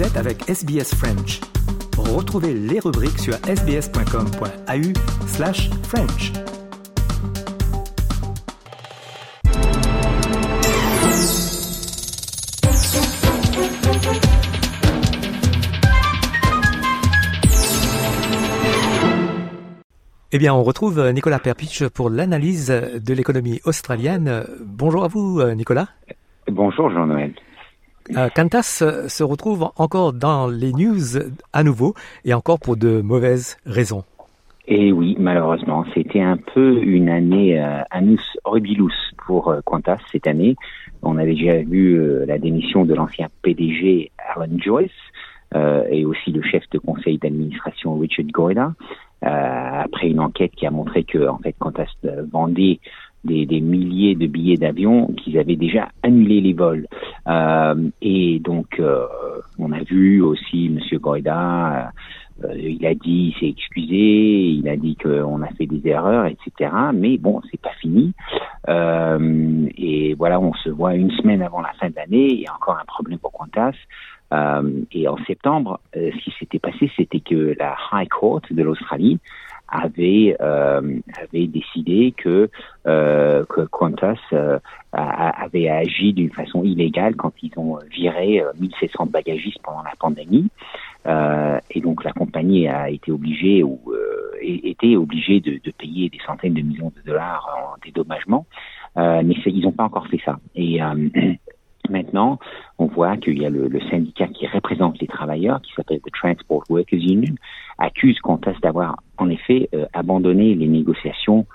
Vous êtes avec SBS French. Retrouvez les rubriques sur sbs.com.au slash French. Eh bien, on retrouve Nicolas Perpich pour l'analyse de l'économie australienne. Bonjour à vous, Nicolas. Bonjour, Jean-Noël. Euh, Qantas se retrouve encore dans les news à nouveau et encore pour de mauvaises raisons. Et oui, malheureusement, c'était un peu une année euh, anus horribilus pour euh, Qantas cette année. On avait déjà vu euh, la démission de l'ancien PDG Alan Joyce euh, et aussi le chef de conseil d'administration Richard Goyda. Euh, après une enquête qui a montré que en fait Qantas vendait des, des, milliers de billets d'avion qu'ils avaient déjà annulé les vols. Euh, et donc, euh, on a vu aussi Monsieur Goïda, euh, il a dit, il s'est excusé, il a dit qu'on a fait des erreurs, etc. Mais bon, c'est pas fini. Euh, et voilà, on se voit une semaine avant la fin de l'année, il y a encore un problème pour Qantas. Euh, et en septembre, euh, ce qui s'était passé, c'était que la High Court de l'Australie avait euh, avait décidé que euh, que Qantas euh, avait agi d'une façon illégale quand ils ont viré 1700 bagagistes pendant la pandémie. Et donc la compagnie a été obligée ou était obligée de, de, payer des centaines de millions de dollars en dédommagement. Mais ils n'ont pas encore fait ça. Et Maintenant, on voit qu'il y a le, syndicat qui représente les travailleurs, qui s'appelle the Transport Workers Union, accuse Qantas d'avoir en effet euh, abandonné les négociations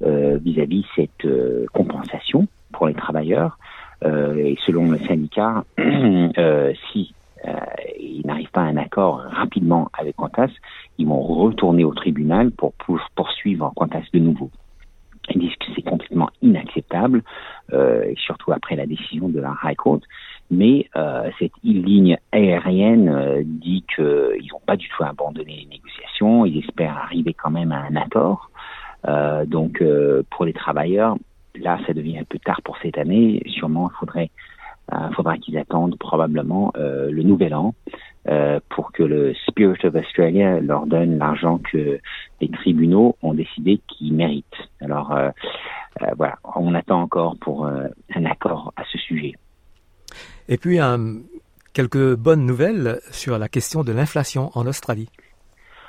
vis-à-vis -vis cette euh, compensation pour les travailleurs. Euh, et selon le syndicat, si ils n'arrivent pas à un accord rapidement avec Qantas, ils vont retourner au tribunal pour, pour poursuivre Qantas de nouveau. Ils disent que c'est complètement inacceptable, euh, et surtout après la décision de la High Court. Mais euh, cette ligne aérienne euh, dit qu'ils n'ont pas du tout abandonné les négociations. Ils espèrent arriver quand même à un accord. Euh, donc euh, pour les travailleurs, là, ça devient un peu tard pour cette année. Sûrement, il faudrait euh, faudra qu'ils attendent probablement euh, le nouvel an euh, pour que le Spirit of Australia leur donne l'argent que les tribunaux ont décidé qu'ils méritent. Alors euh, euh, voilà, on attend encore pour euh, un accord à ce sujet. Et puis quelques bonnes nouvelles sur la question de l'inflation en Australie.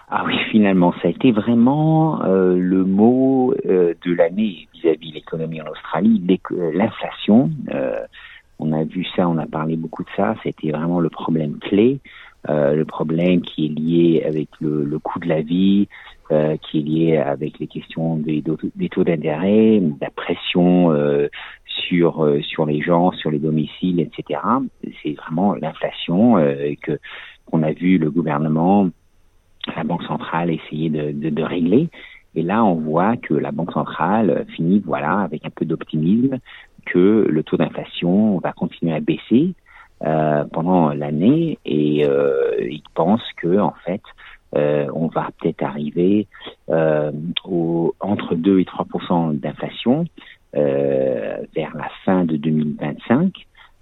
Ah oui, finalement, ça a été vraiment euh, le mot euh, de l'année vis-à-vis de l'économie en Australie, l'inflation. Euh, on a vu ça, on a parlé beaucoup de ça, c'était vraiment le problème clé, euh, le problème qui est lié avec le, coût de la vie, euh, qui est lié avec les questions des, taux d'intérêt, la pression euh, sur euh, sur les gens, sur les domiciles, etc. C'est vraiment l'inflation euh, que qu'on a vu le gouvernement, la banque centrale essayer de, de régler. Et là, on voit que la banque centrale finit, voilà, avec un peu d'optimisme, que le taux d'inflation va continuer à baisser euh, pendant l'année et euh, ils pensent que en fait euh, on va peut-être arriver euh, au, entre 2 et 3% d'inflation euh, vers la fin de 2025.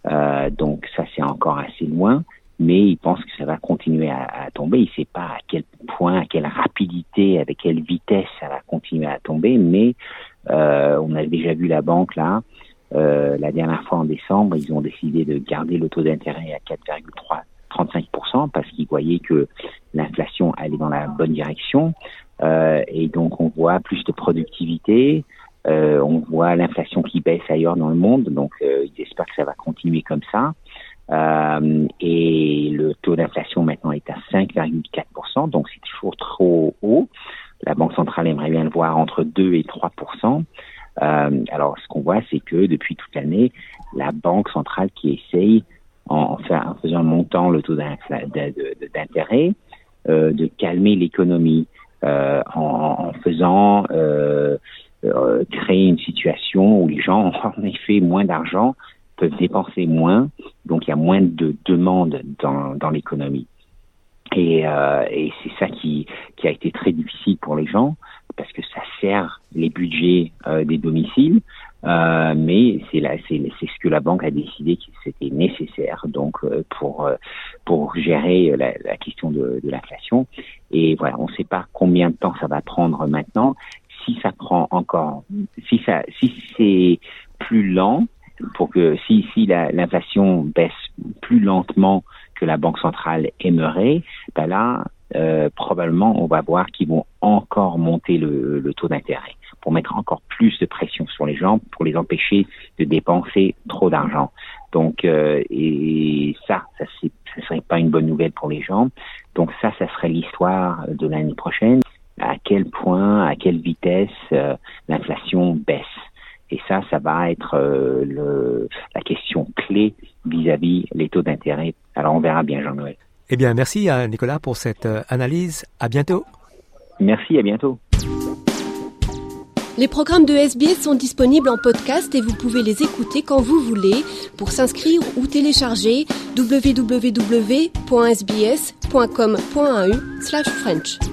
Euh, donc ça c'est encore assez loin, mais ils pensent que ça va continuer à, à tomber. Ils ne savent pas à quel point, à quelle rapidité, avec quelle vitesse ça va continuer à tomber, mais on a déjà vu la banque là euh, la dernière fois en décembre, ils ont décidé de garder le taux d'intérêt à 4,35% parce qu'ils voyaient que l'inflation allait dans la bonne direction. Euh, et donc on voit plus de productivité, euh, on voit l'inflation qui baisse ailleurs dans le monde, donc ils espèrent que ça va continuer comme ça. Et le taux d'inflation maintenant est à 5,4%, donc c'est toujours trop haut. La Banque centrale aimerait bien le voir entre 2 et 3 euh, alors, ce qu'on voit, c'est que depuis toute l'année, la banque centrale qui essaye, en, faisant montant le taux d'intérêt, euh, de calmer l'économie, euh, en, en, faisant euh, euh, créer une situation où les gens ont en effet moins d'argent, peuvent dépenser moins, donc il y a moins de demandes dans, dans l'économie. Et, euh, et c'est ça qui, qui a été très difficile pour les gens parce que ça sert les budgets euh, des domiciles. Euh, mais c'est là, c'est, ce que la banque a décidé que c'était nécessaire donc euh, pour pour gérer la, la question de, de, l'inflation. Et voilà, on ne sait pas combien de temps ça va prendre maintenant. Si ça prend encore, si ça, si c'est plus lent, pour que si si l'inflation baisse plus lentement que la banque centrale aimerait, ben là euh, probablement on va voir qu'ils vont encore monter le, taux d'intérêt pour mettre encore plus de pression sur les gens, pour les empêcher de dépenser trop d'argent. Donc, euh, et ça, ça ne serait pas une bonne nouvelle pour les gens. Donc ça, ça serait l'histoire de l'année prochaine. À quel point, à quelle vitesse euh, l'inflation baisse. Et ça, ça va être la question clé vis-à-vis les taux d'intérêt. Alors on verra bien, Jean-Noël. Eh bien, merci à Nicolas pour cette analyse. À bientôt. Merci, à bientôt. Les programmes de SBS sont disponibles en podcast et vous pouvez les écouter quand vous voulez. Pour s'inscrire ou télécharger, www.sbs.com.au/french.